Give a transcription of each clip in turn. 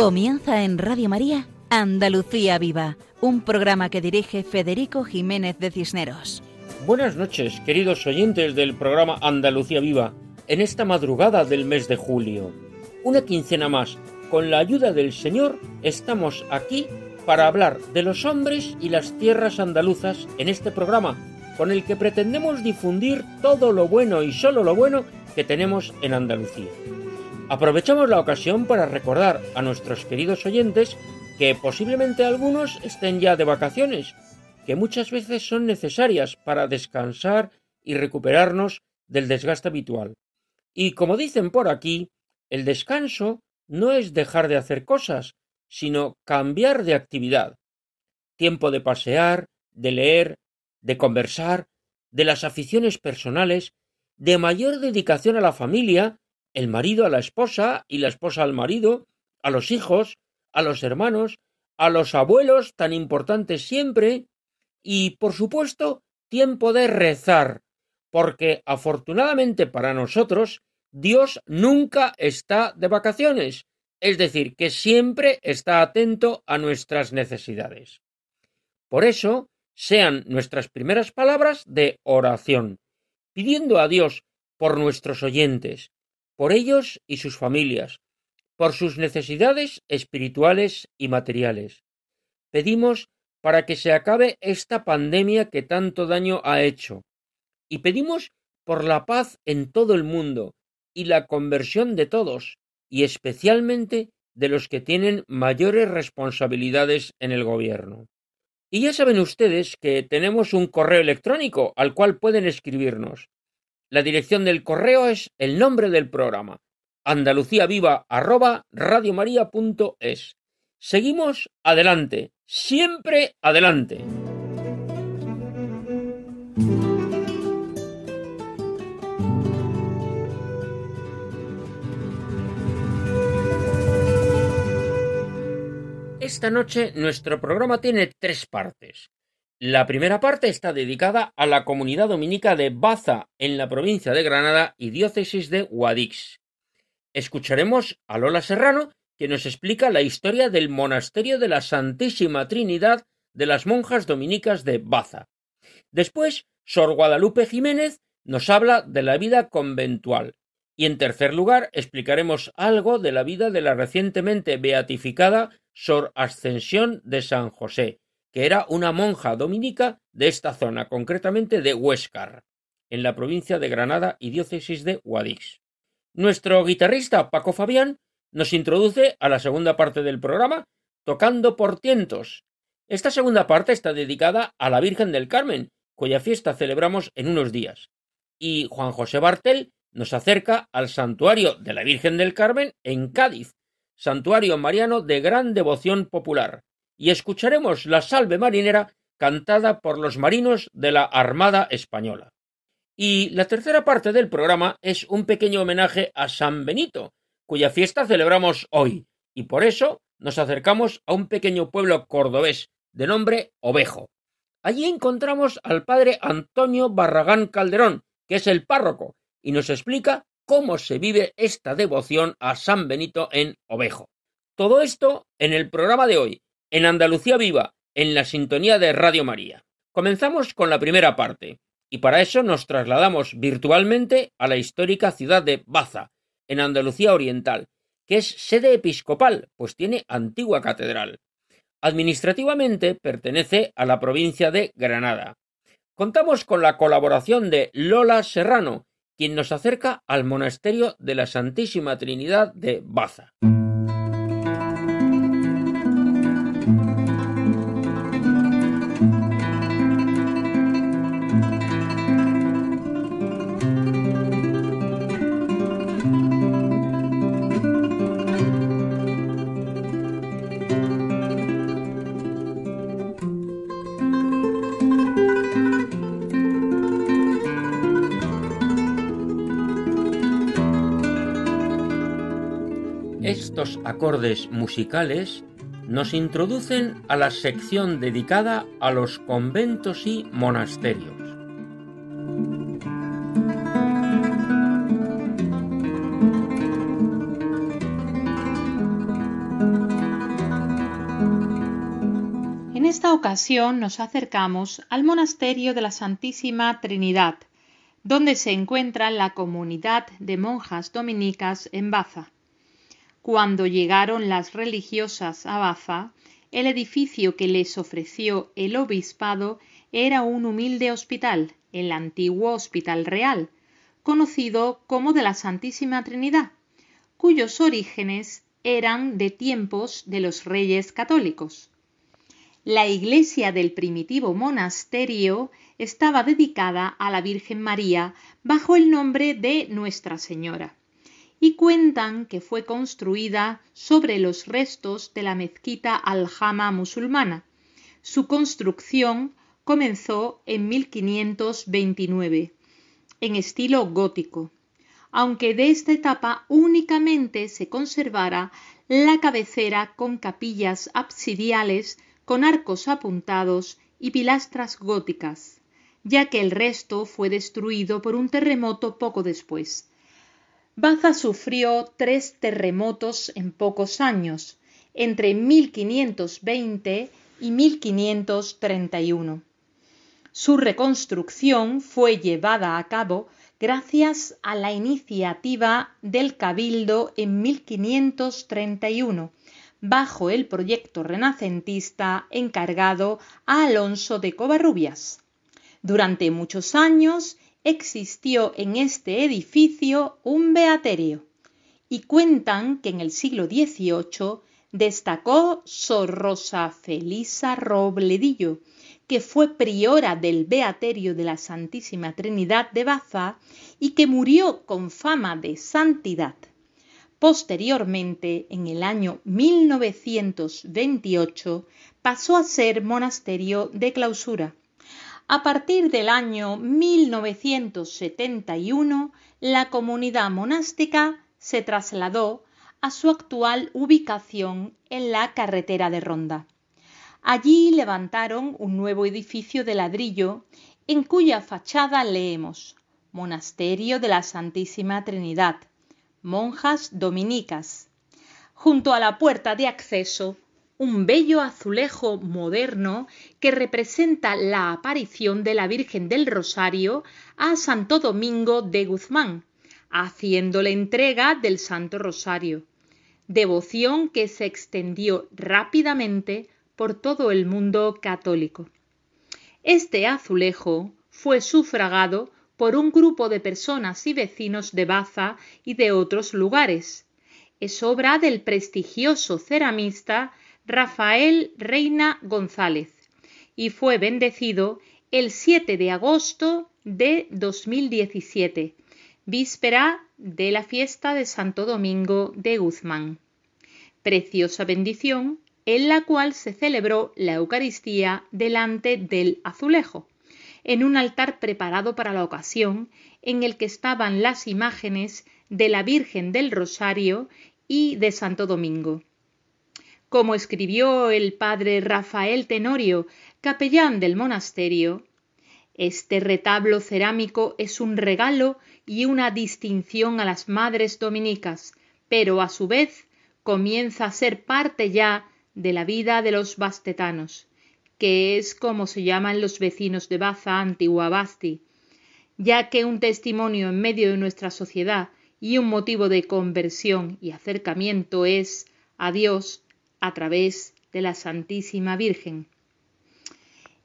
Comienza en Radio María Andalucía Viva, un programa que dirige Federico Jiménez de Cisneros. Buenas noches, queridos oyentes del programa Andalucía Viva, en esta madrugada del mes de julio. Una quincena más, con la ayuda del Señor, estamos aquí para hablar de los hombres y las tierras andaluzas en este programa, con el que pretendemos difundir todo lo bueno y solo lo bueno que tenemos en Andalucía. Aprovechamos la ocasión para recordar a nuestros queridos oyentes que posiblemente algunos estén ya de vacaciones, que muchas veces son necesarias para descansar y recuperarnos del desgaste habitual. Y como dicen por aquí, el descanso no es dejar de hacer cosas, sino cambiar de actividad. Tiempo de pasear, de leer, de conversar, de las aficiones personales, de mayor dedicación a la familia el marido a la esposa y la esposa al marido, a los hijos, a los hermanos, a los abuelos tan importantes siempre, y por supuesto tiempo de rezar, porque afortunadamente para nosotros Dios nunca está de vacaciones, es decir, que siempre está atento a nuestras necesidades. Por eso, sean nuestras primeras palabras de oración, pidiendo a Dios por nuestros oyentes, por ellos y sus familias, por sus necesidades espirituales y materiales. Pedimos para que se acabe esta pandemia que tanto daño ha hecho, y pedimos por la paz en todo el mundo y la conversión de todos, y especialmente de los que tienen mayores responsabilidades en el gobierno. Y ya saben ustedes que tenemos un correo electrónico al cual pueden escribirnos la dirección del correo es el nombre del programa, andaluciaviva@radiomaria.es. Seguimos adelante, siempre adelante. Esta noche nuestro programa tiene tres partes. La primera parte está dedicada a la comunidad dominica de Baza, en la provincia de Granada y diócesis de Guadix. Escucharemos a Lola Serrano, que nos explica la historia del monasterio de la Santísima Trinidad de las monjas dominicas de Baza. Después, Sor Guadalupe Jiménez nos habla de la vida conventual. Y en tercer lugar, explicaremos algo de la vida de la recientemente beatificada Sor Ascensión de San José, que era una monja dominica de esta zona, concretamente de Huéscar, en la provincia de Granada y diócesis de Guadix. Nuestro guitarrista Paco Fabián nos introduce a la segunda parte del programa, tocando por tientos. Esta segunda parte está dedicada a la Virgen del Carmen, cuya fiesta celebramos en unos días. Y Juan José Bartel nos acerca al santuario de la Virgen del Carmen en Cádiz, santuario mariano de gran devoción popular y escucharemos la salve marinera cantada por los marinos de la Armada Española. Y la tercera parte del programa es un pequeño homenaje a San Benito, cuya fiesta celebramos hoy, y por eso nos acercamos a un pequeño pueblo cordobés de nombre Ovejo. Allí encontramos al padre Antonio Barragán Calderón, que es el párroco, y nos explica cómo se vive esta devoción a San Benito en Ovejo. Todo esto en el programa de hoy, en Andalucía Viva, en la sintonía de Radio María. Comenzamos con la primera parte, y para eso nos trasladamos virtualmente a la histórica ciudad de Baza, en Andalucía Oriental, que es sede episcopal, pues tiene antigua catedral. Administrativamente pertenece a la provincia de Granada. Contamos con la colaboración de Lola Serrano, quien nos acerca al monasterio de la Santísima Trinidad de Baza. Estos acordes musicales nos introducen a la sección dedicada a los conventos y monasterios. esta ocasión nos acercamos al monasterio de la Santísima Trinidad, donde se encuentra la comunidad de monjas dominicas en Baza. Cuando llegaron las religiosas a Baza, el edificio que les ofreció el obispado era un humilde hospital, el antiguo Hospital Real, conocido como de la Santísima Trinidad, cuyos orígenes eran de tiempos de los reyes católicos. La iglesia del primitivo monasterio estaba dedicada a la Virgen María bajo el nombre de Nuestra Señora y cuentan que fue construida sobre los restos de la mezquita aljama musulmana. Su construcción comenzó en 1529, en estilo gótico, aunque de esta etapa únicamente se conservara la cabecera con capillas absidiales con arcos apuntados y pilastras góticas, ya que el resto fue destruido por un terremoto poco después. Baza sufrió tres terremotos en pocos años, entre 1520 y 1531. Su reconstrucción fue llevada a cabo gracias a la iniciativa del Cabildo en 1531 bajo el proyecto renacentista encargado a Alonso de Covarrubias. Durante muchos años existió en este edificio un beaterio y cuentan que en el siglo XVIII destacó Sor Rosa Felisa Robledillo, que fue priora del Beaterio de la Santísima Trinidad de Baza y que murió con fama de santidad. Posteriormente, en el año 1928, pasó a ser monasterio de clausura. A partir del año 1971, la comunidad monástica se trasladó a su actual ubicación en la carretera de Ronda. Allí levantaron un nuevo edificio de ladrillo en cuya fachada leemos Monasterio de la Santísima Trinidad, monjas dominicas. Junto a la puerta de acceso, un bello azulejo moderno que representa la aparición de la Virgen del Rosario a Santo Domingo de Guzmán, haciéndole entrega del Santo Rosario, devoción que se extendió rápidamente por todo el mundo católico. Este azulejo fue sufragado por un grupo de personas y vecinos de Baza y de otros lugares. Es obra del prestigioso ceramista Rafael Reina González y fue bendecido el 7 de agosto de 2017, víspera de la fiesta de Santo Domingo de Guzmán. Preciosa bendición en la cual se celebró la Eucaristía delante del azulejo en un altar preparado para la ocasión, en el que estaban las imágenes de la Virgen del Rosario y de Santo Domingo. Como escribió el padre Rafael Tenorio, capellán del monasterio, este retablo cerámico es un regalo y una distinción a las madres dominicas, pero a su vez comienza a ser parte ya de la vida de los bastetanos que es como se llaman los vecinos de Baza Antigua Basti, ya que un testimonio en medio de nuestra sociedad y un motivo de conversión y acercamiento es a Dios a través de la Santísima Virgen.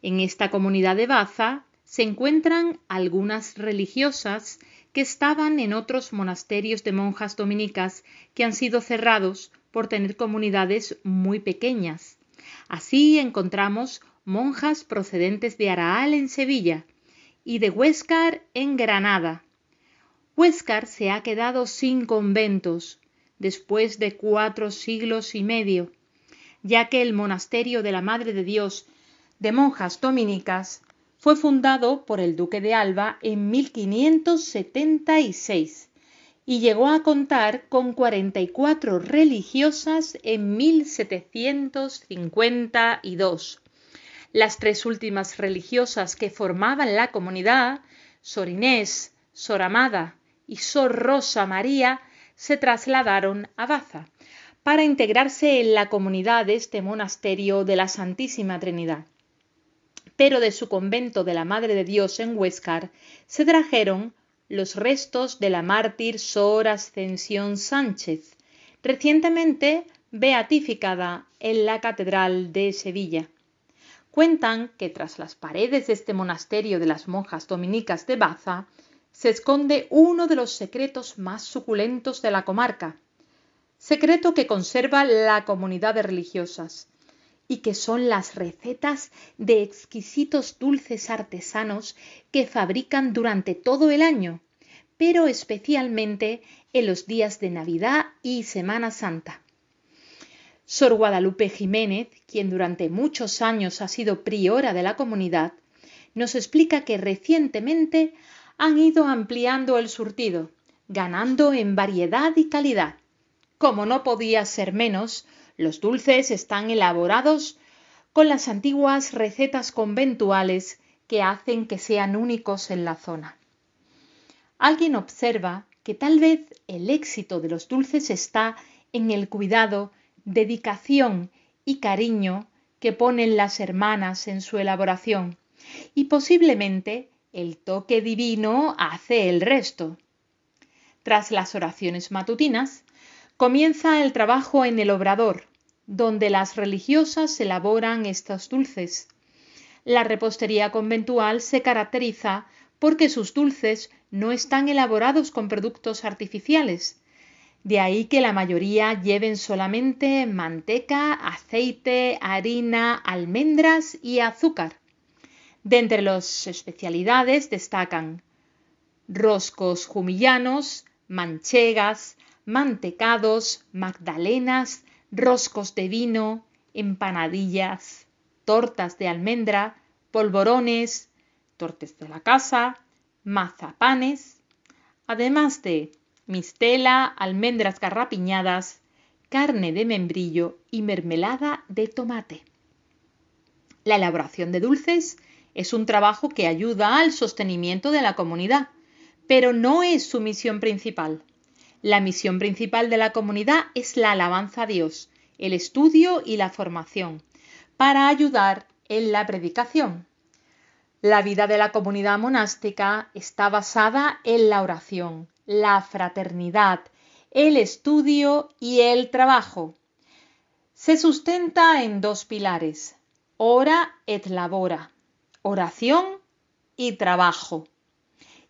En esta comunidad de Baza se encuentran algunas religiosas que estaban en otros monasterios de monjas dominicas que han sido cerrados por tener comunidades muy pequeñas. Así encontramos monjas procedentes de Araal en Sevilla y de Huéscar en Granada. Huéscar se ha quedado sin conventos después de cuatro siglos y medio, ya que el monasterio de la Madre de Dios de monjas dominicas fue fundado por el duque de Alba en 1576 y llegó a contar con 44 religiosas en 1752. Las tres últimas religiosas que formaban la comunidad, Sor Inés, Sor Amada y Sor Rosa María, se trasladaron a Baza, para integrarse en la comunidad de este monasterio de la Santísima Trinidad. Pero de su convento de la Madre de Dios en Huescar se trajeron los restos de la mártir Sor Ascensión Sánchez, recientemente beatificada en la Catedral de Sevilla. Cuentan que tras las paredes de este monasterio de las monjas dominicas de Baza se esconde uno de los secretos más suculentos de la comarca, secreto que conserva la comunidad de religiosas y que son las recetas de exquisitos dulces artesanos que fabrican durante todo el año, pero especialmente en los días de Navidad y Semana Santa. Sor Guadalupe Jiménez, quien durante muchos años ha sido priora de la comunidad, nos explica que recientemente han ido ampliando el surtido, ganando en variedad y calidad. Como no podía ser menos, los dulces están elaborados con las antiguas recetas conventuales que hacen que sean únicos en la zona. Alguien observa que tal vez el éxito de los dulces está en el cuidado dedicación y cariño que ponen las hermanas en su elaboración, y posiblemente el toque divino hace el resto. Tras las oraciones matutinas, comienza el trabajo en el obrador, donde las religiosas elaboran estos dulces. La repostería conventual se caracteriza porque sus dulces no están elaborados con productos artificiales, de ahí que la mayoría lleven solamente manteca, aceite, harina, almendras y azúcar. De entre las especialidades destacan roscos jumillanos, manchegas, mantecados, magdalenas, roscos de vino, empanadillas, tortas de almendra, polvorones, tortes de la casa, mazapanes, además de mistela, almendras garrapiñadas, carne de membrillo y mermelada de tomate. La elaboración de dulces es un trabajo que ayuda al sostenimiento de la comunidad, pero no es su misión principal. La misión principal de la comunidad es la alabanza a Dios, el estudio y la formación, para ayudar en la predicación. La vida de la comunidad monástica está basada en la oración, la fraternidad, el estudio y el trabajo. Se sustenta en dos pilares, ora et labora, oración y trabajo.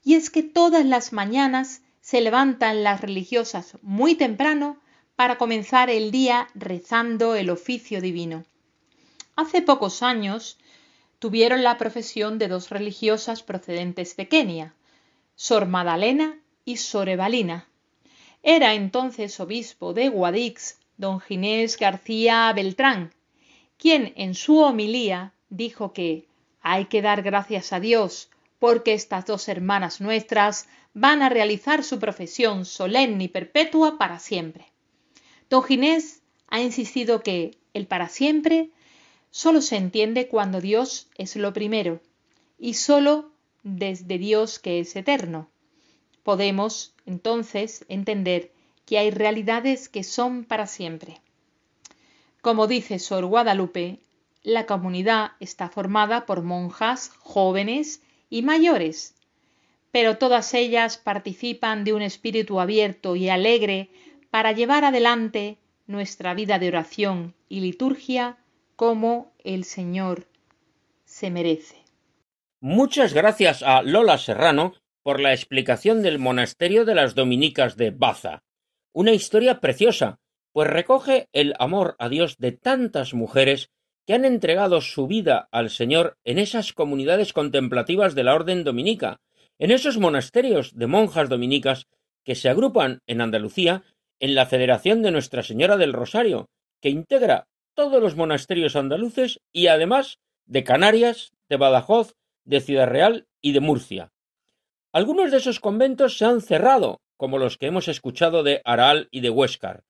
Y es que todas las mañanas se levantan las religiosas muy temprano para comenzar el día rezando el oficio divino. Hace pocos años tuvieron la profesión de dos religiosas procedentes de Kenia, Sor Madalena y Sorevalina. Era entonces obispo de Guadix, don Ginés García Beltrán, quien en su homilía dijo que hay que dar gracias a Dios porque estas dos hermanas nuestras van a realizar su profesión solemne y perpetua para siempre. Don Ginés ha insistido que el para siempre solo se entiende cuando Dios es lo primero y solo desde Dios que es eterno. Podemos, entonces, entender que hay realidades que son para siempre. Como dice Sor Guadalupe, la comunidad está formada por monjas jóvenes y mayores, pero todas ellas participan de un espíritu abierto y alegre para llevar adelante nuestra vida de oración y liturgia como el Señor se merece. Muchas gracias a Lola Serrano por la explicación del monasterio de las dominicas de Baza. Una historia preciosa, pues recoge el amor a Dios de tantas mujeres que han entregado su vida al Señor en esas comunidades contemplativas de la orden dominica, en esos monasterios de monjas dominicas que se agrupan en Andalucía en la Federación de Nuestra Señora del Rosario, que integra todos los monasterios andaluces y además de Canarias, de Badajoz, de Ciudad Real y de Murcia. Algunos de esos conventos se han cerrado, como los que hemos escuchado de Aral y de Huéscar.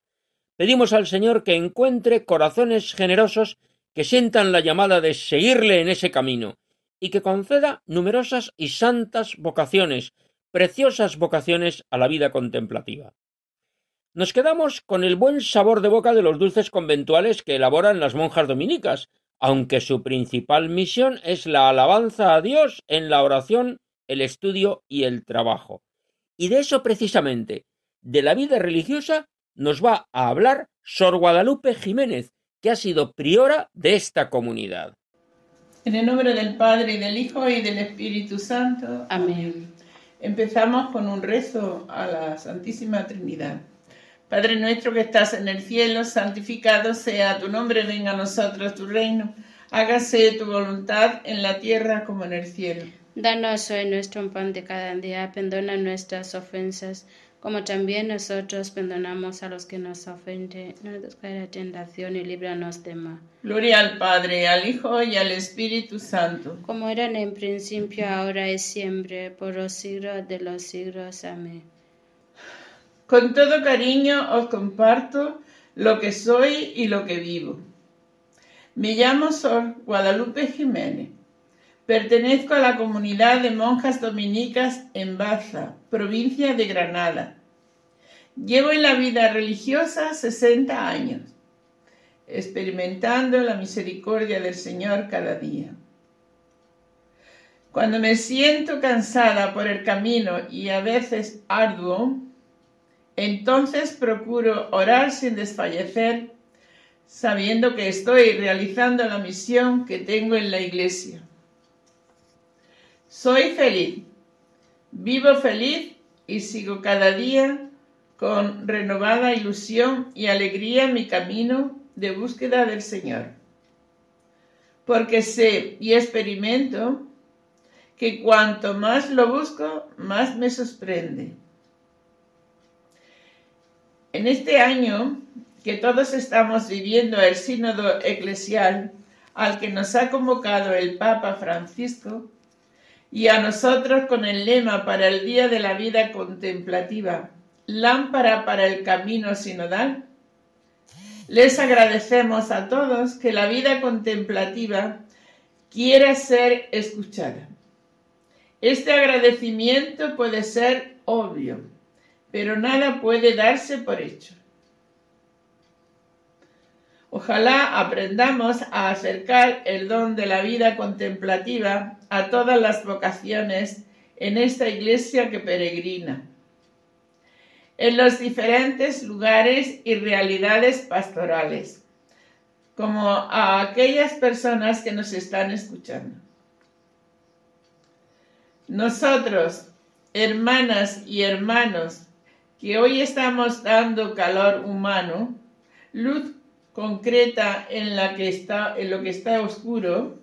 Pedimos al Señor que encuentre corazones generosos que sientan la llamada de seguirle en ese camino, y que conceda numerosas y santas vocaciones, preciosas vocaciones a la vida contemplativa. nos quedamos con el buen sabor de boca de los dulces conventuales que elaboran las monjas dominicas, aunque su principal misión es la alabanza a Dios en la oración, el estudio y el trabajo. Y de eso precisamente, de la vida religiosa, nos va a hablar Sor Guadalupe Jiménez, que ha sido priora de esta comunidad. En el nombre del Padre y del Hijo y del Espíritu Santo. Amén. Empezamos con un rezo a la Santísima Trinidad. Padre nuestro que estás en el cielo, santificado sea tu nombre, venga a nosotros tu reino, hágase tu voluntad en la tierra como en el cielo. Danos hoy nuestro pan de cada día, perdona nuestras ofensas, como también nosotros perdonamos a los que nos ofenden. No nos caiga la tentación y líbranos de mal. Gloria al Padre, al Hijo y al Espíritu Santo. Como era en principio, ahora y siempre, por los siglos de los siglos. Amén. Con todo cariño os comparto lo que soy y lo que vivo. Me llamo Sor Guadalupe Jiménez. Pertenezco a la comunidad de monjas dominicas en Baza, provincia de Granada. Llevo en la vida religiosa 60 años, experimentando la misericordia del Señor cada día. Cuando me siento cansada por el camino y a veces arduo, entonces procuro orar sin desfallecer, sabiendo que estoy realizando la misión que tengo en la iglesia. Soy feliz, vivo feliz y sigo cada día con renovada ilusión y alegría mi camino de búsqueda del Señor. Porque sé y experimento que cuanto más lo busco, más me sorprende en este año que todos estamos viviendo el sínodo eclesial al que nos ha convocado el Papa Francisco y a nosotros con el lema para el Día de la Vida Contemplativa, lámpara para el camino sinodal, les agradecemos a todos que la vida contemplativa quiera ser escuchada. Este agradecimiento puede ser obvio pero nada puede darse por hecho. Ojalá aprendamos a acercar el don de la vida contemplativa a todas las vocaciones en esta iglesia que peregrina, en los diferentes lugares y realidades pastorales, como a aquellas personas que nos están escuchando. Nosotros, hermanas y hermanos, que hoy estamos dando calor humano, luz concreta en, en lo que está oscuro,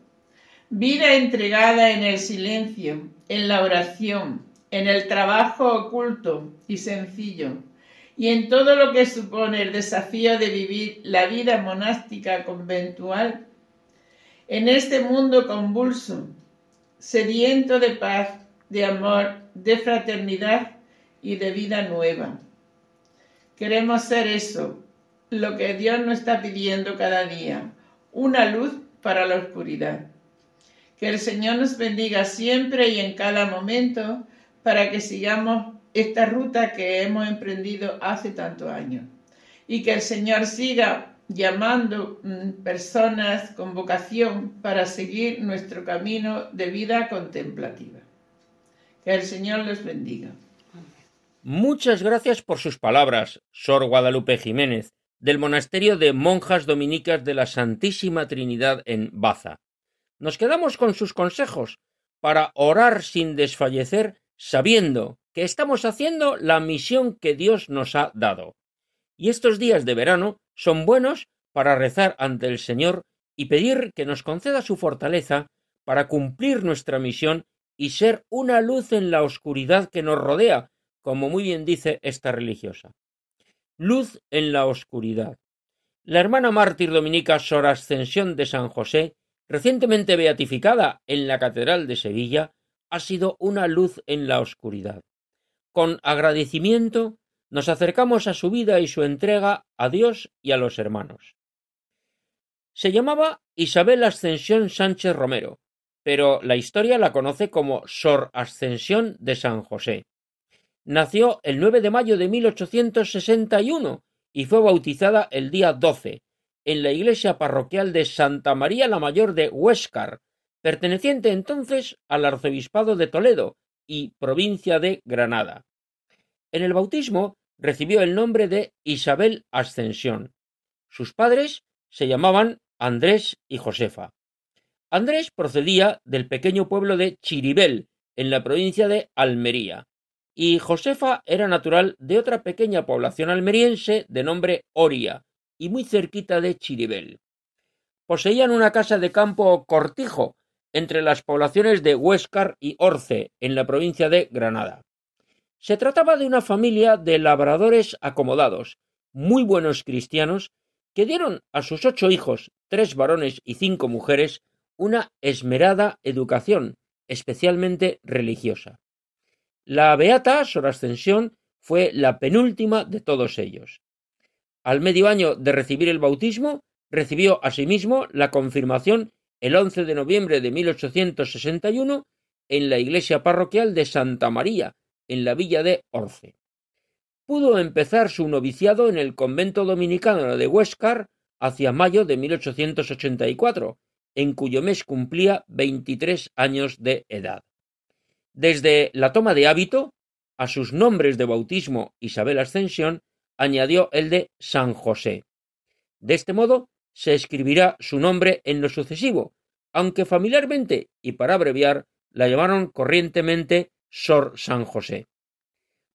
vida entregada en el silencio, en la oración, en el trabajo oculto y sencillo, y en todo lo que supone el desafío de vivir la vida monástica conventual, en este mundo convulso, sediento de paz, de amor, de fraternidad y de vida nueva. Queremos ser eso, lo que Dios nos está pidiendo cada día, una luz para la oscuridad. Que el Señor nos bendiga siempre y en cada momento para que sigamos esta ruta que hemos emprendido hace tantos años. Y que el Señor siga llamando mm, personas con vocación para seguir nuestro camino de vida contemplativa. Que el Señor los bendiga. Muchas gracias por sus palabras, Sor Guadalupe Jiménez, del Monasterio de Monjas Dominicas de la Santísima Trinidad en Baza. Nos quedamos con sus consejos para orar sin desfallecer, sabiendo que estamos haciendo la misión que Dios nos ha dado. Y estos días de verano son buenos para rezar ante el Señor y pedir que nos conceda su fortaleza para cumplir nuestra misión y ser una luz en la oscuridad que nos rodea, como muy bien dice esta religiosa. Luz en la oscuridad. La hermana mártir dominica Sor Ascensión de San José, recientemente beatificada en la Catedral de Sevilla, ha sido una luz en la oscuridad. Con agradecimiento nos acercamos a su vida y su entrega a Dios y a los hermanos. Se llamaba Isabel Ascensión Sánchez Romero, pero la historia la conoce como Sor Ascensión de San José nació el 9 de mayo de 1861 y fue bautizada el día 12 en la iglesia parroquial de Santa María la Mayor de Huéscar, perteneciente entonces al arzobispado de Toledo y provincia de Granada. En el bautismo recibió el nombre de Isabel Ascensión. Sus padres se llamaban Andrés y Josefa. Andrés procedía del pequeño pueblo de Chiribel, en la provincia de Almería, y Josefa era natural de otra pequeña población almeriense de nombre Oria, y muy cerquita de Chiribel. Poseían una casa de campo cortijo entre las poblaciones de Huéscar y Orce, en la provincia de Granada. Se trataba de una familia de labradores acomodados, muy buenos cristianos, que dieron a sus ocho hijos, tres varones y cinco mujeres, una esmerada educación, especialmente religiosa. La beata Sor Ascensión fue la penúltima de todos ellos. Al medio año de recibir el bautismo, recibió asimismo la confirmación el 11 de noviembre de 1861 en la iglesia parroquial de Santa María, en la villa de Orce. Pudo empezar su noviciado en el convento dominicano de Huéscar hacia mayo de 1884, en cuyo mes cumplía 23 años de edad. Desde la toma de hábito, a sus nombres de bautismo Isabel Ascensión añadió el de San José. De este modo se escribirá su nombre en lo sucesivo, aunque familiarmente y para abreviar la llamaron corrientemente Sor San José.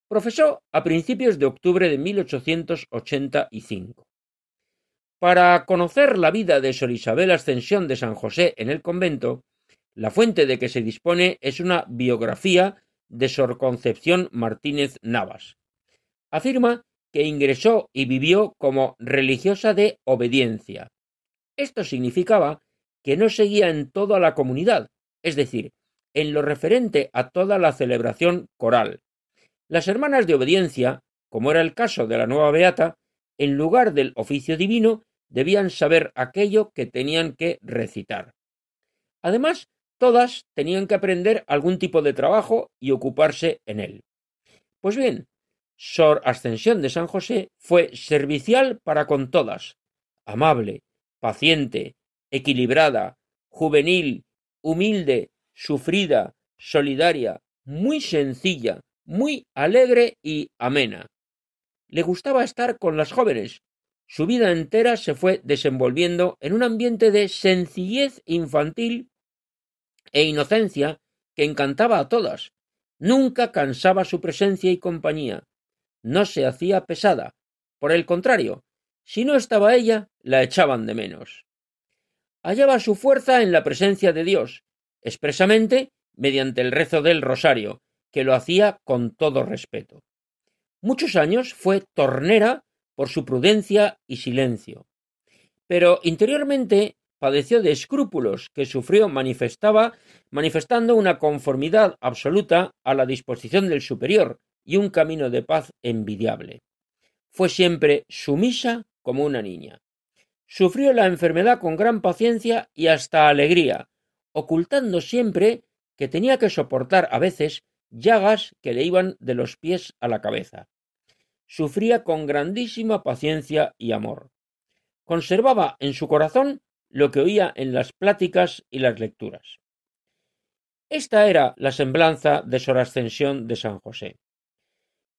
Profesó a principios de octubre de 1885. Para conocer la vida de Sor Isabel Ascensión de San José en el convento, la fuente de que se dispone es una biografía de Sor Concepción Martínez Navas. Afirma que ingresó y vivió como religiosa de obediencia. Esto significaba que no seguía en toda la comunidad, es decir, en lo referente a toda la celebración coral. Las hermanas de obediencia, como era el caso de la nueva beata, en lugar del oficio divino, debían saber aquello que tenían que recitar. Además, todas tenían que aprender algún tipo de trabajo y ocuparse en él. Pues bien, Sor Ascensión de San José fue servicial para con todas, amable, paciente, equilibrada, juvenil, humilde, sufrida, solidaria, muy sencilla, muy alegre y amena. Le gustaba estar con las jóvenes, su vida entera se fue desenvolviendo en un ambiente de sencillez infantil e inocencia que encantaba a todas. Nunca cansaba su presencia y compañía. No se hacía pesada. Por el contrario, si no estaba ella, la echaban de menos. Hallaba su fuerza en la presencia de Dios, expresamente mediante el rezo del rosario, que lo hacía con todo respeto. Muchos años fue tornera por su prudencia y silencio. Pero interiormente padeció de escrúpulos que sufrió manifestaba manifestando una conformidad absoluta a la disposición del superior y un camino de paz envidiable. Fue siempre sumisa como una niña. Sufrió la enfermedad con gran paciencia y hasta alegría, ocultando siempre que tenía que soportar a veces llagas que le iban de los pies a la cabeza sufría con grandísima paciencia y amor. Conservaba en su corazón lo que oía en las pláticas y las lecturas. Esta era la semblanza de Sor Ascensión de San José.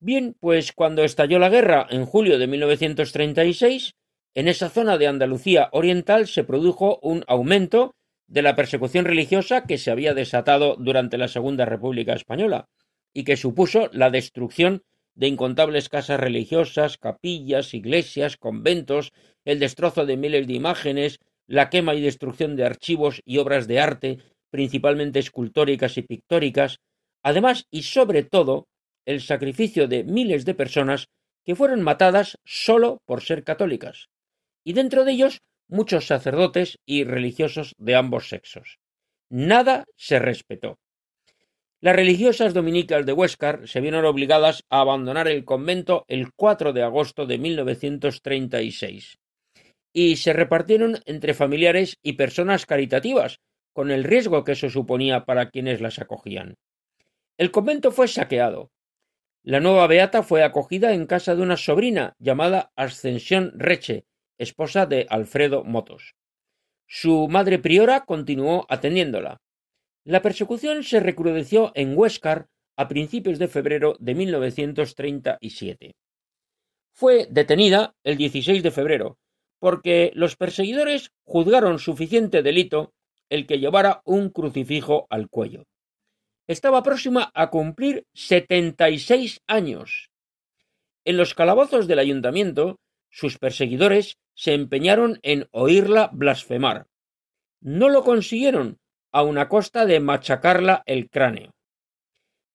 Bien, pues cuando estalló la guerra en julio de 1936, en esa zona de Andalucía Oriental se produjo un aumento de la persecución religiosa que se había desatado durante la Segunda República Española y que supuso la destrucción de incontables casas religiosas, capillas, iglesias, conventos, el destrozo de miles de imágenes, la quema y destrucción de archivos y obras de arte, principalmente escultóricas y pictóricas, además y sobre todo el sacrificio de miles de personas que fueron matadas sólo por ser católicas, y dentro de ellos muchos sacerdotes y religiosos de ambos sexos. Nada se respetó. Las religiosas dominicas de Huéscar se vieron obligadas a abandonar el convento el 4 de agosto de 1936 y se repartieron entre familiares y personas caritativas, con el riesgo que eso suponía para quienes las acogían. El convento fue saqueado. La nueva beata fue acogida en casa de una sobrina llamada Ascensión Reche, esposa de Alfredo Motos. Su madre priora continuó atendiéndola. La persecución se recrudeció en Huéscar a principios de febrero de 1937. Fue detenida el 16 de febrero, porque los perseguidores juzgaron suficiente delito el que llevara un crucifijo al cuello. Estaba próxima a cumplir setenta y seis años. En los calabozos del ayuntamiento, sus perseguidores se empeñaron en oírla blasfemar. No lo consiguieron, a una costa de machacarla el cráneo.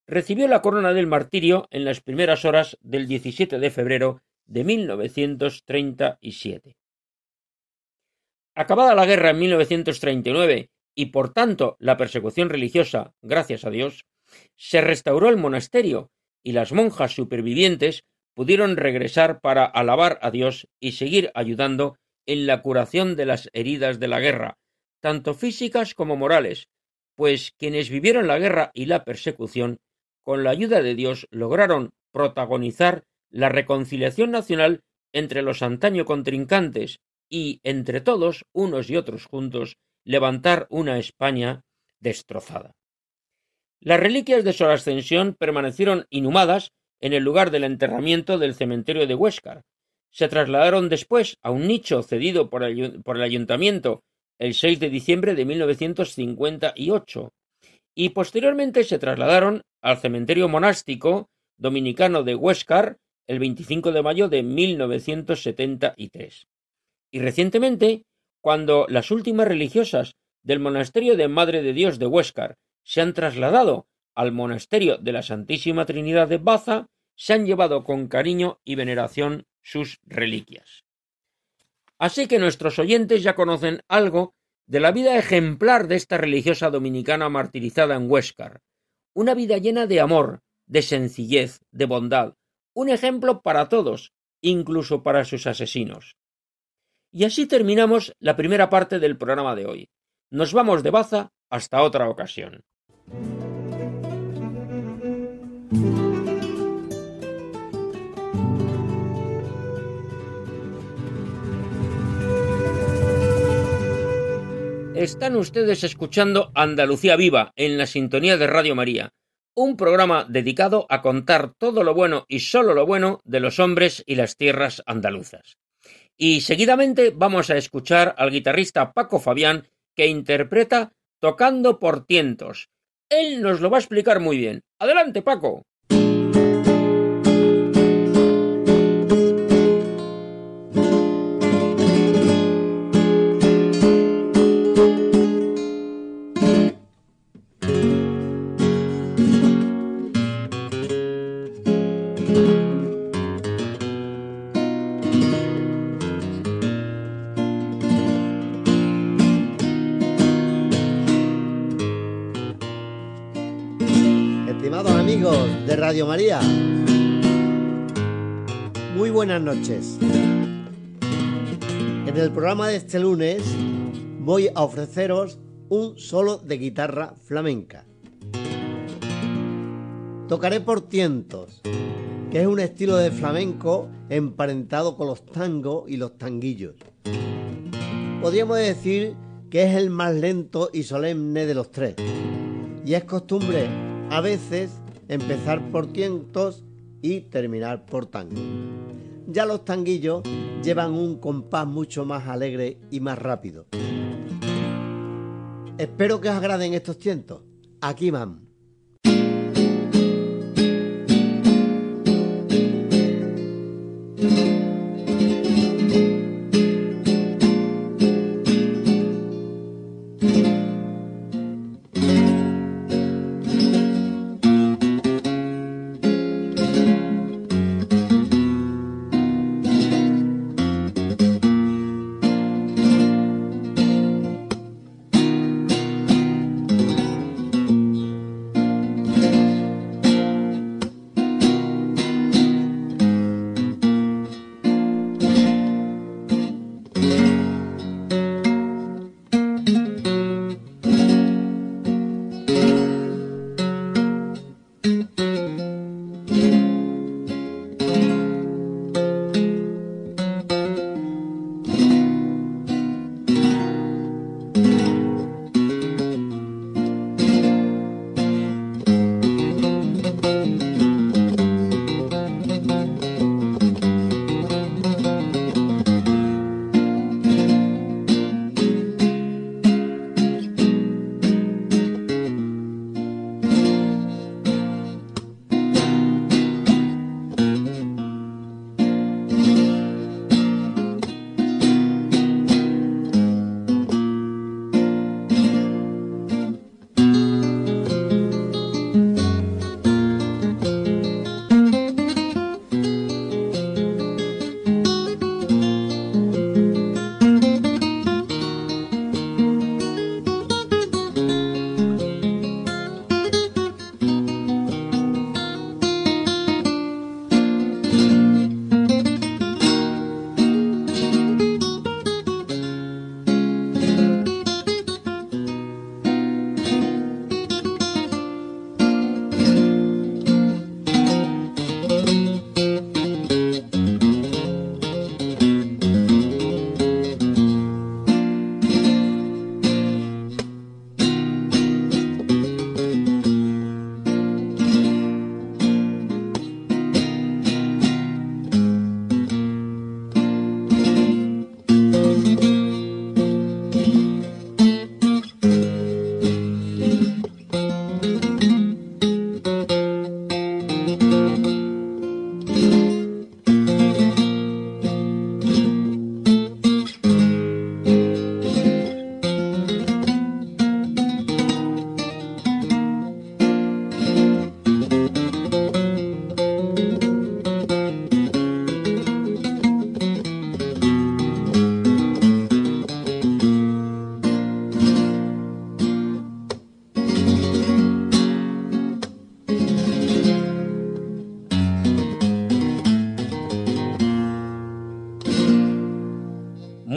Recibió la corona del martirio en las primeras horas del 17 de febrero de 1937. Acabada la guerra en 1939 y por tanto la persecución religiosa, gracias a Dios, se restauró el monasterio y las monjas supervivientes pudieron regresar para alabar a Dios y seguir ayudando en la curación de las heridas de la guerra, tanto físicas como morales, pues quienes vivieron la guerra y la persecución, con la ayuda de Dios lograron protagonizar la reconciliación nacional entre los antaño contrincantes y, entre todos, unos y otros juntos, levantar una España destrozada. Las reliquias de su ascensión permanecieron inhumadas en el lugar del enterramiento del cementerio de Huéscar. Se trasladaron después a un nicho cedido por el, por el ayuntamiento el 6 de diciembre de 1958 y posteriormente se trasladaron al cementerio monástico dominicano de Huéscar el 25 de mayo de 1973 y recientemente, cuando las últimas religiosas del monasterio de Madre de Dios de Huéscar se han trasladado al monasterio de la Santísima Trinidad de Baza, se han llevado con cariño y veneración sus reliquias. Así que nuestros oyentes ya conocen algo de la vida ejemplar de esta religiosa dominicana martirizada en Huéscar, una vida llena de amor, de sencillez, de bondad, un ejemplo para todos, incluso para sus asesinos. Y así terminamos la primera parte del programa de hoy. Nos vamos de baza hasta otra ocasión. Están ustedes escuchando Andalucía Viva en la sintonía de Radio María, un programa dedicado a contar todo lo bueno y solo lo bueno de los hombres y las tierras andaluzas. Y seguidamente vamos a escuchar al guitarrista Paco Fabián que interpreta Tocando por tientos. Él nos lo va a explicar muy bien. Adelante, Paco. Noches. En el programa de este lunes voy a ofreceros un solo de guitarra flamenca. Tocaré por tientos, que es un estilo de flamenco emparentado con los tangos y los tanguillos. Podríamos decir que es el más lento y solemne de los tres. Y es costumbre a veces empezar por tientos y terminar por tango ya los tanguillos llevan un compás mucho más alegre y más rápido. Espero que os agraden estos tientos. Aquí van.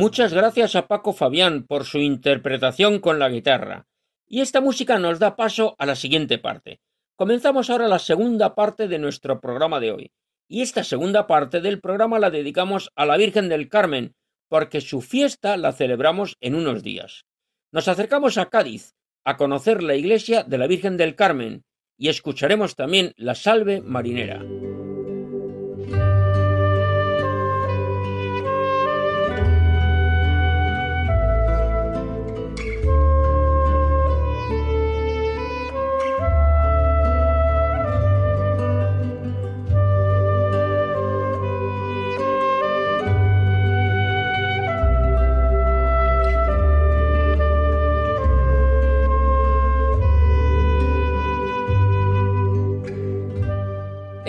Muchas gracias a Paco Fabián por su interpretación con la guitarra. Y esta música nos da paso a la siguiente parte. Comenzamos ahora la segunda parte de nuestro programa de hoy. Y esta segunda parte del programa la dedicamos a la Virgen del Carmen, porque su fiesta la celebramos en unos días. Nos acercamos a Cádiz a conocer la iglesia de la Virgen del Carmen y escucharemos también la salve marinera.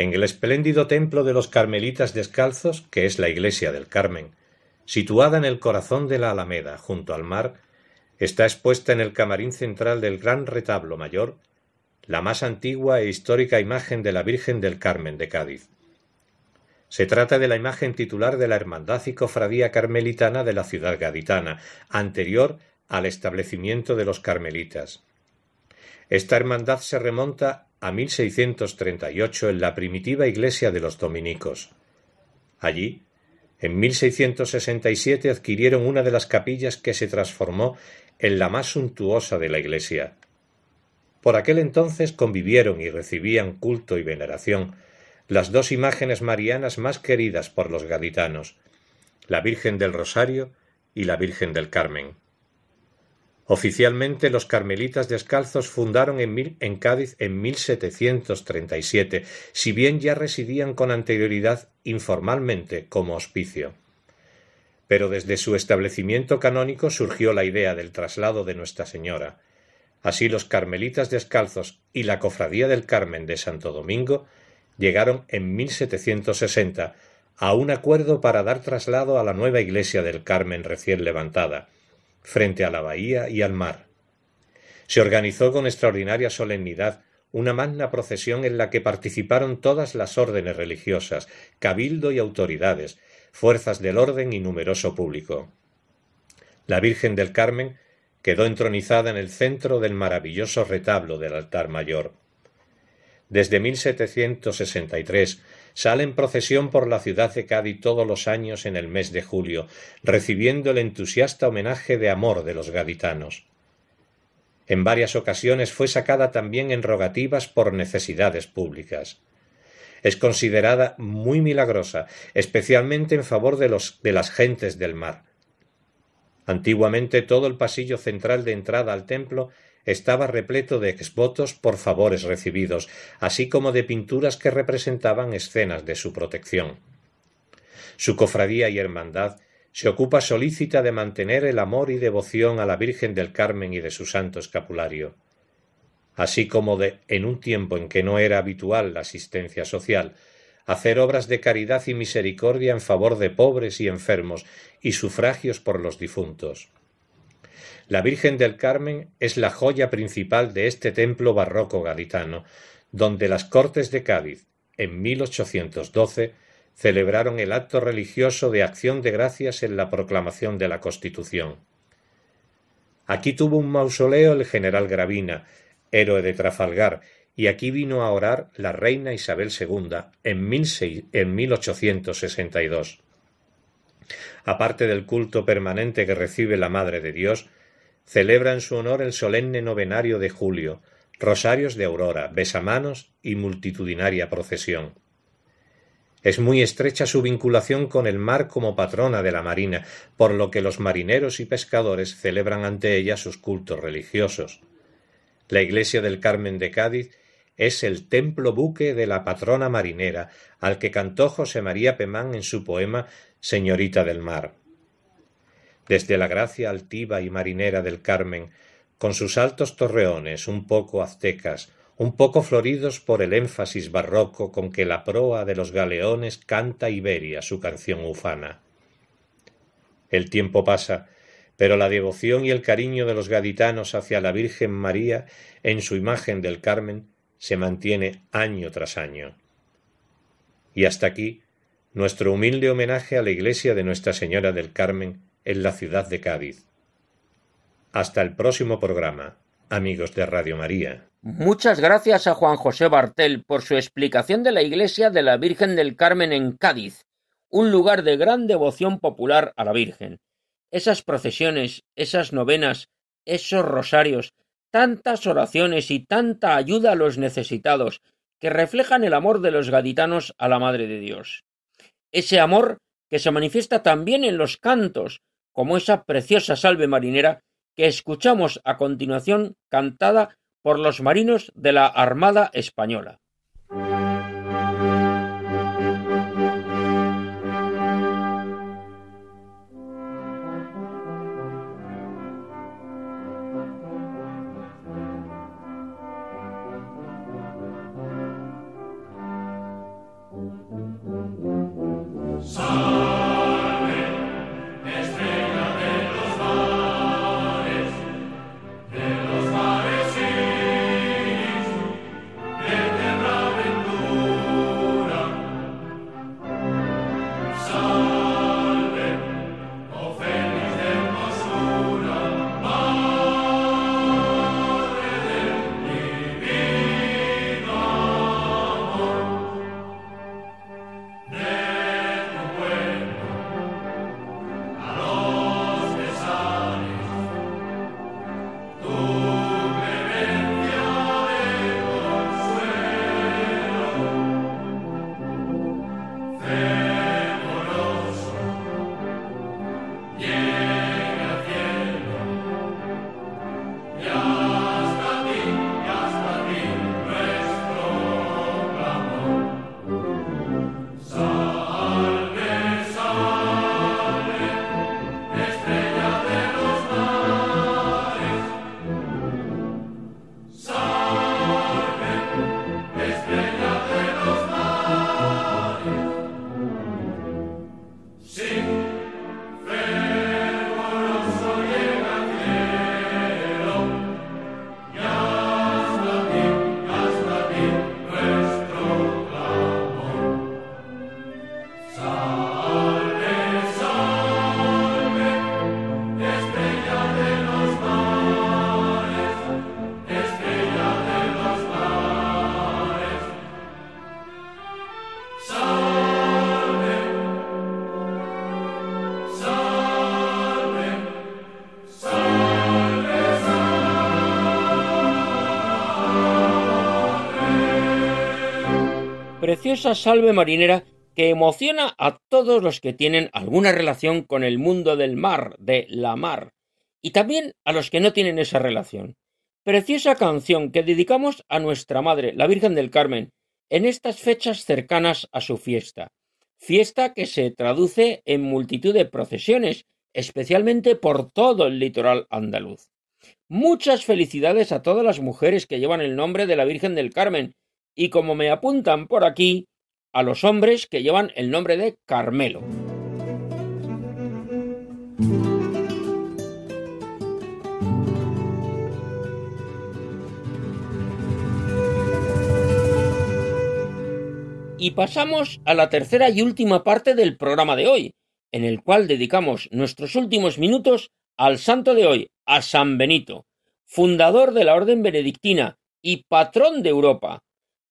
En el espléndido templo de los Carmelitas Descalzos, que es la iglesia del Carmen, situada en el corazón de la Alameda, junto al mar, está expuesta en el camarín central del gran retablo mayor la más antigua e histórica imagen de la Virgen del Carmen de Cádiz. Se trata de la imagen titular de la Hermandad y Cofradía Carmelitana de la ciudad gaditana, anterior al establecimiento de los carmelitas. Esta hermandad se remonta a 1638 en la primitiva iglesia de los dominicos. Allí, en 1667 adquirieron una de las capillas que se transformó en la más suntuosa de la iglesia. Por aquel entonces convivieron y recibían culto y veneración las dos imágenes marianas más queridas por los gaditanos, la Virgen del Rosario y la Virgen del Carmen. Oficialmente los carmelitas descalzos fundaron en, Cádiz en 1737, si bien ya residían con anterioridad informalmente como hospicio. Pero desde su establecimiento canónico surgió la idea del traslado de Nuestra Señora. Así los carmelitas descalzos y la Cofradía del Carmen de Santo Domingo llegaron en 1760 a un acuerdo para dar traslado a la nueva iglesia del Carmen recién levantada, frente a la bahía y al mar. Se organizó con extraordinaria solemnidad una magna procesión en la que participaron todas las órdenes religiosas, cabildo y autoridades, fuerzas del orden y numeroso público. La Virgen del Carmen quedó entronizada en el centro del maravilloso retablo del altar mayor. Desde 1763 sale en procesión por la ciudad de Cádiz todos los años en el mes de julio, recibiendo el entusiasta homenaje de amor de los gaditanos. En varias ocasiones fue sacada también en rogativas por necesidades públicas. Es considerada muy milagrosa, especialmente en favor de, los, de las gentes del mar. Antiguamente todo el pasillo central de entrada al templo estaba repleto de exvotos por favores recibidos, así como de pinturas que representaban escenas de su protección. Su cofradía y hermandad se ocupa solícita de mantener el amor y devoción a la Virgen del Carmen y de su santo escapulario, así como de, en un tiempo en que no era habitual la asistencia social, hacer obras de caridad y misericordia en favor de pobres y enfermos y sufragios por los difuntos. La Virgen del Carmen es la joya principal de este templo barroco gaditano, donde las Cortes de Cádiz, en 1812, celebraron el acto religioso de acción de gracias en la proclamación de la Constitución. Aquí tuvo un mausoleo el general Gravina, héroe de Trafalgar, y aquí vino a orar la reina Isabel II en, en 1862. Aparte del culto permanente que recibe la Madre de Dios, celebra en su honor el solemne novenario de julio, rosarios de aurora, besamanos y multitudinaria procesión. Es muy estrecha su vinculación con el mar como patrona de la marina, por lo que los marineros y pescadores celebran ante ella sus cultos religiosos. La iglesia del Carmen de Cádiz es el templo buque de la patrona marinera, al que cantó José María Pemán en su poema Señorita del Mar. Desde la gracia altiva y marinera del Carmen, con sus altos torreones un poco aztecas, un poco floridos por el énfasis barroco con que la proa de los galeones canta Iberia su canción ufana. El tiempo pasa, pero la devoción y el cariño de los gaditanos hacia la Virgen María en su imagen del Carmen se mantiene año tras año. Y hasta aquí nuestro humilde homenaje a la iglesia de Nuestra Señora del Carmen en la ciudad de Cádiz. Hasta el próximo programa, amigos de Radio María. Muchas gracias a Juan José Bartel por su explicación de la iglesia de la Virgen del Carmen en Cádiz, un lugar de gran devoción popular a la Virgen. Esas procesiones, esas novenas, esos rosarios, tantas oraciones y tanta ayuda a los necesitados, que reflejan el amor de los gaditanos a la Madre de Dios. Ese amor que se manifiesta también en los cantos, como esa preciosa salve marinera que escuchamos a continuación cantada por los marinos de la Armada Española. Salve marinera que emociona a todos los que tienen alguna relación con el mundo del mar, de la mar, y también a los que no tienen esa relación. Preciosa canción que dedicamos a nuestra Madre, la Virgen del Carmen, en estas fechas cercanas a su fiesta. Fiesta que se traduce en multitud de procesiones, especialmente por todo el litoral andaluz. Muchas felicidades a todas las mujeres que llevan el nombre de la Virgen del Carmen y como me apuntan por aquí, a los hombres que llevan el nombre de Carmelo. Y pasamos a la tercera y última parte del programa de hoy, en el cual dedicamos nuestros últimos minutos al santo de hoy, a San Benito, fundador de la Orden Benedictina y patrón de Europa,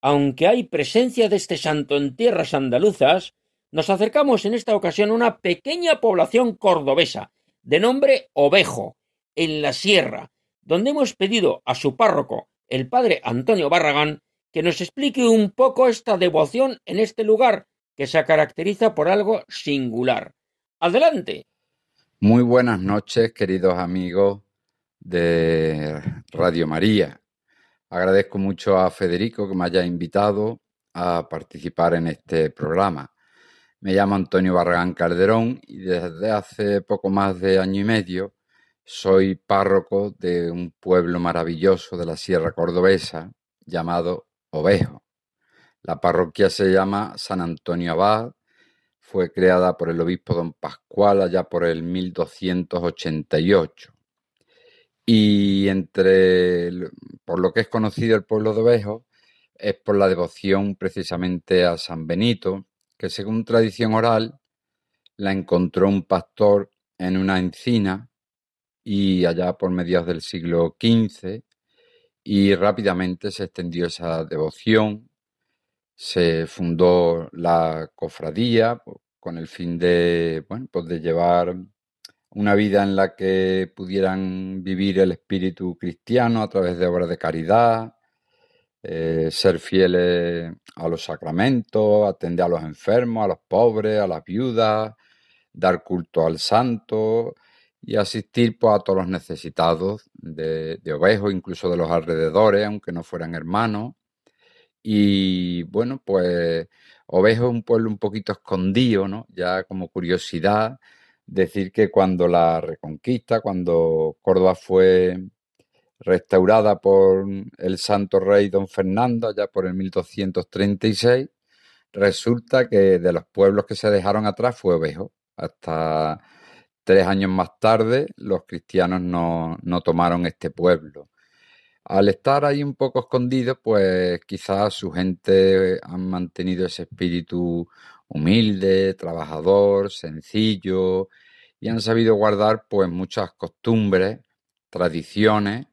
aunque hay presencia de este santo en tierras andaluzas, nos acercamos en esta ocasión a una pequeña población cordobesa, de nombre Ovejo, en la sierra, donde hemos pedido a su párroco, el padre Antonio Barragán, que nos explique un poco esta devoción en este lugar que se caracteriza por algo singular. Adelante. Muy buenas noches, queridos amigos de Radio María. Agradezco mucho a Federico que me haya invitado a participar en este programa. Me llamo Antonio Barragán Calderón y desde hace poco más de año y medio soy párroco de un pueblo maravilloso de la Sierra Cordobesa llamado Ovejo. La parroquia se llama San Antonio Abad, fue creada por el obispo don Pascual allá por el 1288. Y entre, por lo que es conocido el pueblo de Ovejo, es por la devoción precisamente a San Benito, que según tradición oral la encontró un pastor en una encina y allá por mediados del siglo XV y rápidamente se extendió esa devoción, se fundó la cofradía con el fin de, bueno, pues de llevar una vida en la que pudieran vivir el espíritu cristiano a través de obras de caridad, eh, ser fieles a los sacramentos, atender a los enfermos, a los pobres, a las viudas, dar culto al santo y asistir pues, a todos los necesitados de, de ovejos, incluso de los alrededores, aunque no fueran hermanos. Y bueno, pues Ovejo es un pueblo un poquito escondido, ¿no? Ya como curiosidad, decir que cuando la reconquista, cuando Córdoba fue restaurada por el santo rey don Fernando, ya por el 1236, resulta que de los pueblos que se dejaron atrás fue Ovejo. Hasta tres años más tarde los cristianos no, no tomaron este pueblo. Al estar ahí un poco escondido, pues quizás su gente han mantenido ese espíritu humilde, trabajador, sencillo, y han sabido guardar pues muchas costumbres, tradiciones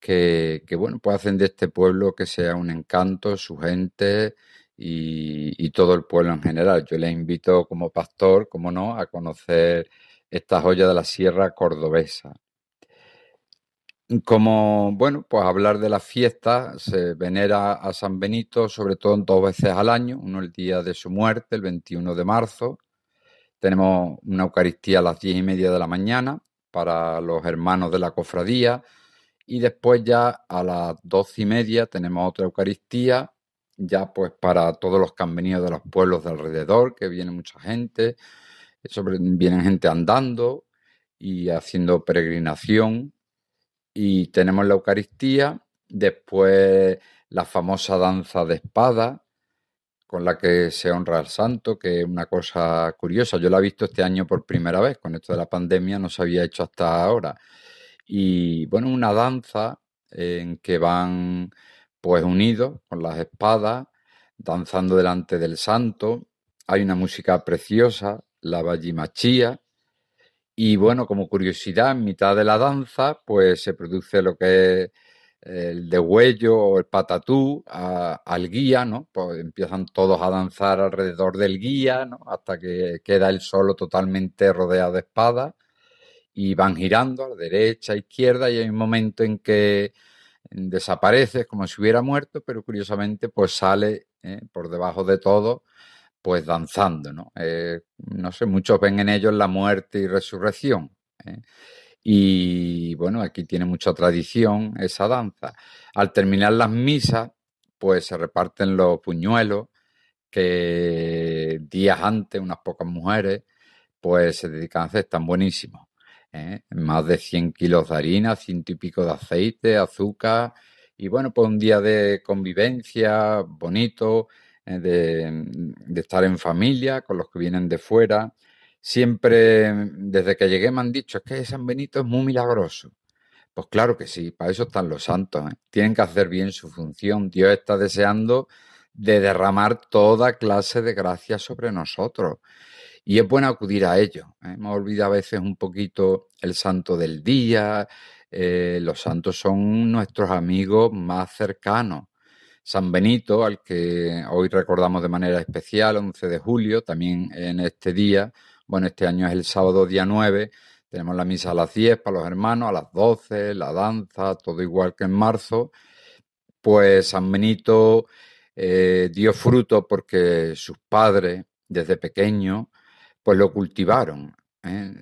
que, bueno, pues hacen de este pueblo que sea un encanto, su gente y, todo el pueblo en general. Yo les invito como pastor, como no, a conocer esta joya de la sierra cordobesa. Como, bueno, pues hablar de la fiesta, se venera a San Benito sobre todo dos veces al año, uno el día de su muerte, el 21 de marzo. Tenemos una Eucaristía a las diez y media de la mañana para los hermanos de la cofradía, y después ya a las doce y media tenemos otra Eucaristía, ya pues para todos los que han venido de los pueblos de alrededor, que viene mucha gente, sobre, vienen gente andando y haciendo peregrinación. Y tenemos la Eucaristía, después la famosa danza de espada, con la que se honra al santo, que es una cosa curiosa. Yo la he visto este año por primera vez, con esto de la pandemia no se había hecho hasta ahora. Y bueno, una danza en que van pues unidos con las espadas, danzando delante del santo. Hay una música preciosa, la vallimachía. Y bueno, como curiosidad, en mitad de la danza, pues se produce lo que es el degüello o el patatú al guía, ¿no? Pues empiezan todos a danzar alrededor del guía, ¿no? Hasta que queda el solo totalmente rodeado de espadas y van girando a la derecha, a izquierda, y hay un momento en que desaparece como si hubiera muerto, pero curiosamente pues sale ¿eh? por debajo de todo, pues danzando, ¿no? Eh, no sé, muchos ven en ellos la muerte y resurrección. ¿eh? Y bueno, aquí tiene mucha tradición esa danza. Al terminar las misas, pues se reparten los puñuelos que días antes unas pocas mujeres pues se dedican a hacer, están buenísimos. ¿eh? más de 100 kilos de harina, ciento y pico de aceite, azúcar, y bueno, pues un día de convivencia bonito, eh, de, estar en familia con los que vienen de fuera. Siempre, desde que llegué me han dicho, es que San Benito es muy milagroso. Pues claro que sí, para eso están los santos. ¿eh? Tienen que hacer bien su función. Dios está deseando de derramar toda clase de gracia sobre nosotros. Y es bueno acudir a ellos. ¿eh? Hemos olvidado a veces un poquito el santo del día. Eh, los santos son nuestros amigos más cercanos. San Benito, al que hoy recordamos de manera especial, 11 de julio, también en este día, bueno, este año es el sábado día 9, tenemos la misa a las 10 para los hermanos, a las 12, la danza, todo igual que en marzo. Pues San Benito eh, dio fruto porque sus padres, desde pequeño, pues lo cultivaron ¿eh?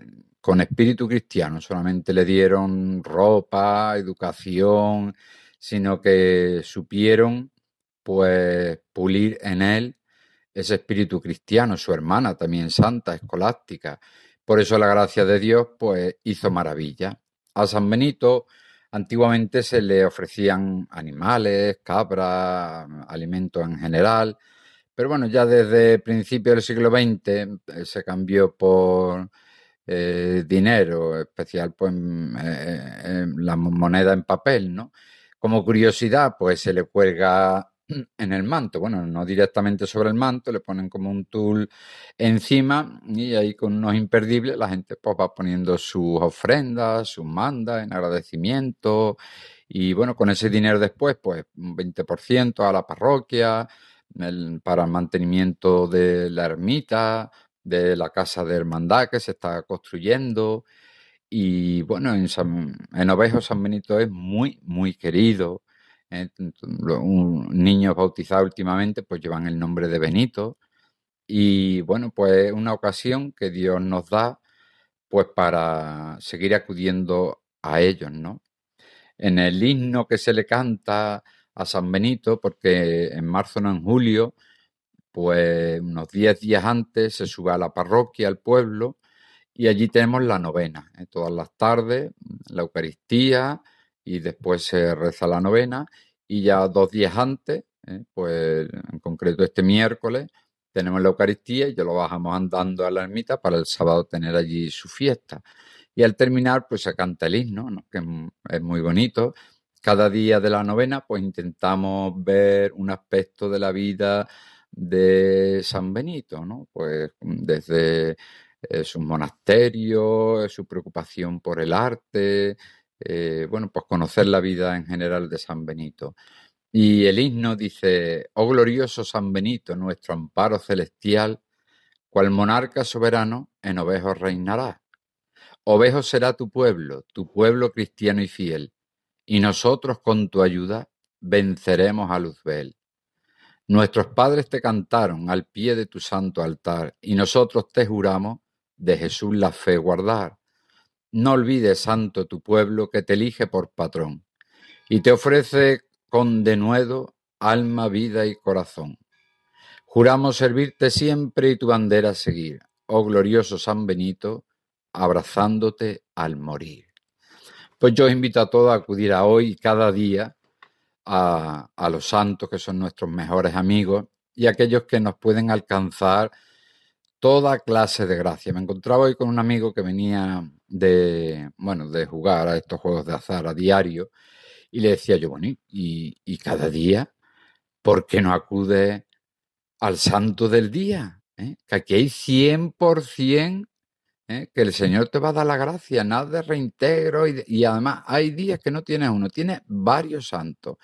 con espíritu cristiano, solamente le dieron ropa, educación, sino que supieron pues pulir en él ese espíritu cristiano, su hermana también santa, escolástica. Por eso la gracia de Dios pues hizo maravilla. A San Benito antiguamente se le ofrecían animales, cabras, alimentos en general, pero bueno, ya desde principios del siglo XX eh, se cambió por eh, dinero, especial pues eh, la moneda en papel, ¿no? Como curiosidad, pues se le cuelga en el manto, bueno, no directamente sobre el manto, le ponen como un tul encima y ahí con unos imperdibles la gente pues va poniendo sus ofrendas, sus mandas en agradecimiento y bueno, con ese dinero después pues un 20% a la parroquia para el mantenimiento de la ermita, de la casa de hermandad que se está construyendo y bueno, en, en Ovejo San Benito es muy, muy querido eh, un niños bautizados últimamente pues llevan el nombre de Benito y bueno, pues una ocasión que Dios nos da pues para seguir acudiendo a ellos, ¿no? En el himno que se le canta a San Benito, porque en marzo no en julio, pues unos 10 días antes se sube a la parroquia, al pueblo, y allí tenemos la novena, ¿eh? todas las tardes, la Eucaristía, y después se reza la novena y ya dos días antes, ¿eh? pues en concreto este miércoles, tenemos la Eucaristía y ya lo bajamos andando a la ermita para el sábado tener allí su fiesta. Y al terminar, pues se canta el himno, que es muy bonito. Cada día de la novena, pues intentamos ver un aspecto de la vida de San Benito, ¿no? Pues desde eh, su monasterio, su preocupación por el arte, eh, bueno, pues conocer la vida en general de San Benito. Y el himno dice, oh glorioso San Benito, nuestro amparo celestial, cual monarca soberano en ovejos reinará. Ovejos será tu pueblo, tu pueblo cristiano y fiel, y nosotros con tu ayuda venceremos a Luzbel. Nuestros padres te cantaron al pie de tu santo altar, y nosotros te juramos de Jesús la fe guardar. No olvides, santo, tu pueblo que te elige por patrón y te ofrece con denuedo alma, vida y corazón. Juramos servirte siempre y tu bandera seguir, oh glorioso San Benito, abrazándote al morir. Pues yo os invito a todos a acudir a hoy cada día a, a los santos que son nuestros mejores amigos y aquellos que nos pueden alcanzar toda clase de gracia. Me encontraba hoy con un amigo que venía de, bueno, de jugar a estos juegos de azar a diario y le decía yo, bueno, y, cada día, ¿por qué no acude al santo del día? ¿Eh? Que aquí hay 100% ¿eh? que el Señor te va a dar la gracia, nada de reintegro y, además hay días que no tienes uno, tienes varios santos.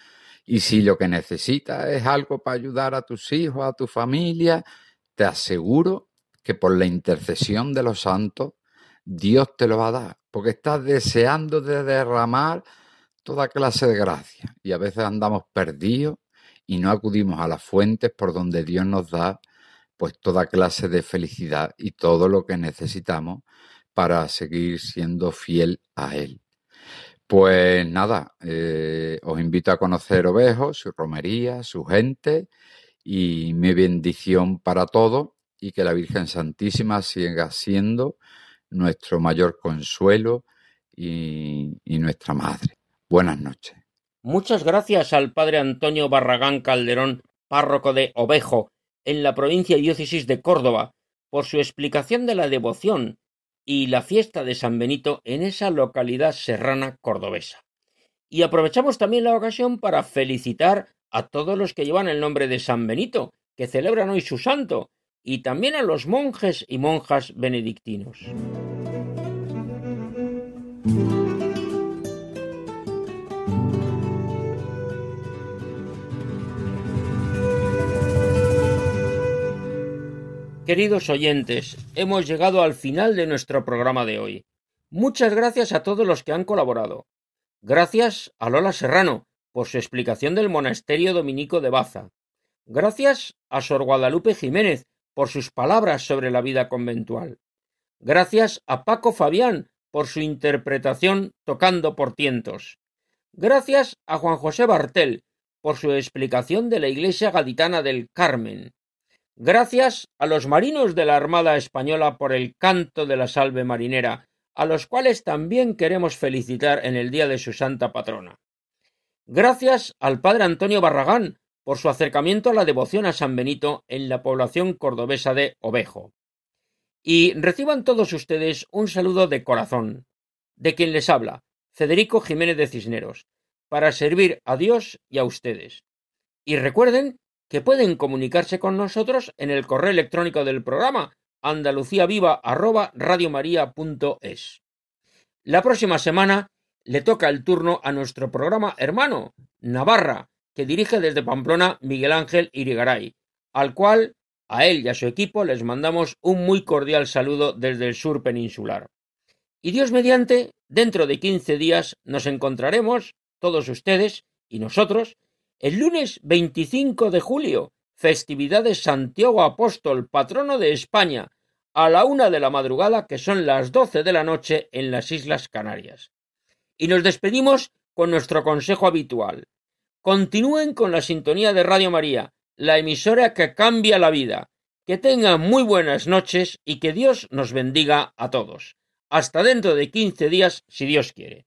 Y si lo que necesitas es algo para ayudar a tus hijos, a tu familia, te aseguro que por la intercesión de los santos, Dios te lo va a dar, porque estás deseando de derramar toda clase de gracia. Y a veces andamos perdidos y no acudimos a las fuentes por donde Dios nos da pues toda clase de felicidad y todo lo que necesitamos para seguir siendo fiel a Él. Pues nada, eh, os invito a conocer Ovejo, su romería, su gente y mi bendición para todos y que la Virgen Santísima siga siendo nuestro mayor consuelo y, nuestra madre. Buenas noches. Muchas gracias al padre Antonio Barragán Calderón, párroco de Ovejo, en la provincia y diócesis de Córdoba, por su explicación de la devoción y la fiesta de San Benito en esa localidad serrana cordobesa. Y aprovechamos también la ocasión para felicitar a todos los que llevan el nombre de San Benito, que celebran hoy su santo, y también a los monjes y monjas benedictinos. Queridos oyentes, hemos llegado al final de nuestro programa de hoy. Muchas gracias a todos los que han colaborado. Gracias a Lola Serrano por su explicación del monasterio dominico de Baza. Gracias a Sor Guadalupe Jiménez por sus palabras sobre la vida conventual. Gracias a Paco Fabián por su interpretación tocando por tientos. Gracias a Juan José Bartel por su explicación de la iglesia gaditana del Carmen. Gracias a los marinos de la Armada Española por el canto de la salve marinera, a los cuales también queremos felicitar en el día de su santa patrona. Gracias al padre Antonio Barragán por su acercamiento a la devoción a San Benito en la población cordobesa de Ovejo. Y reciban todos ustedes un saludo de corazón, de quien les habla, Federico Jiménez de Cisneros, para servir a Dios y a ustedes. Y recuerden que pueden comunicarse con nosotros en el correo electrónico del programa andaluciaviva@radiomaria.es. La próxima semana le toca el turno a nuestro programa hermano, Navarra, que dirige desde Pamplona Miguel Ángel Irigaray, al cual a él y a su equipo les mandamos un muy cordial saludo desde el sur peninsular. Y Dios mediante, dentro de quince días nos encontraremos, todos ustedes y nosotros, el lunes 25 de julio, festividad de Santiago Apóstol, patrono de España, a la una de la madrugada, que son las doce de la noche en las Islas Canarias. Y nos despedimos con nuestro consejo habitual. Continúen con la sintonía de Radio María, la emisora que cambia la vida. Que tengan muy buenas noches y que Dios nos bendiga a todos. Hasta dentro de quince días, si Dios quiere.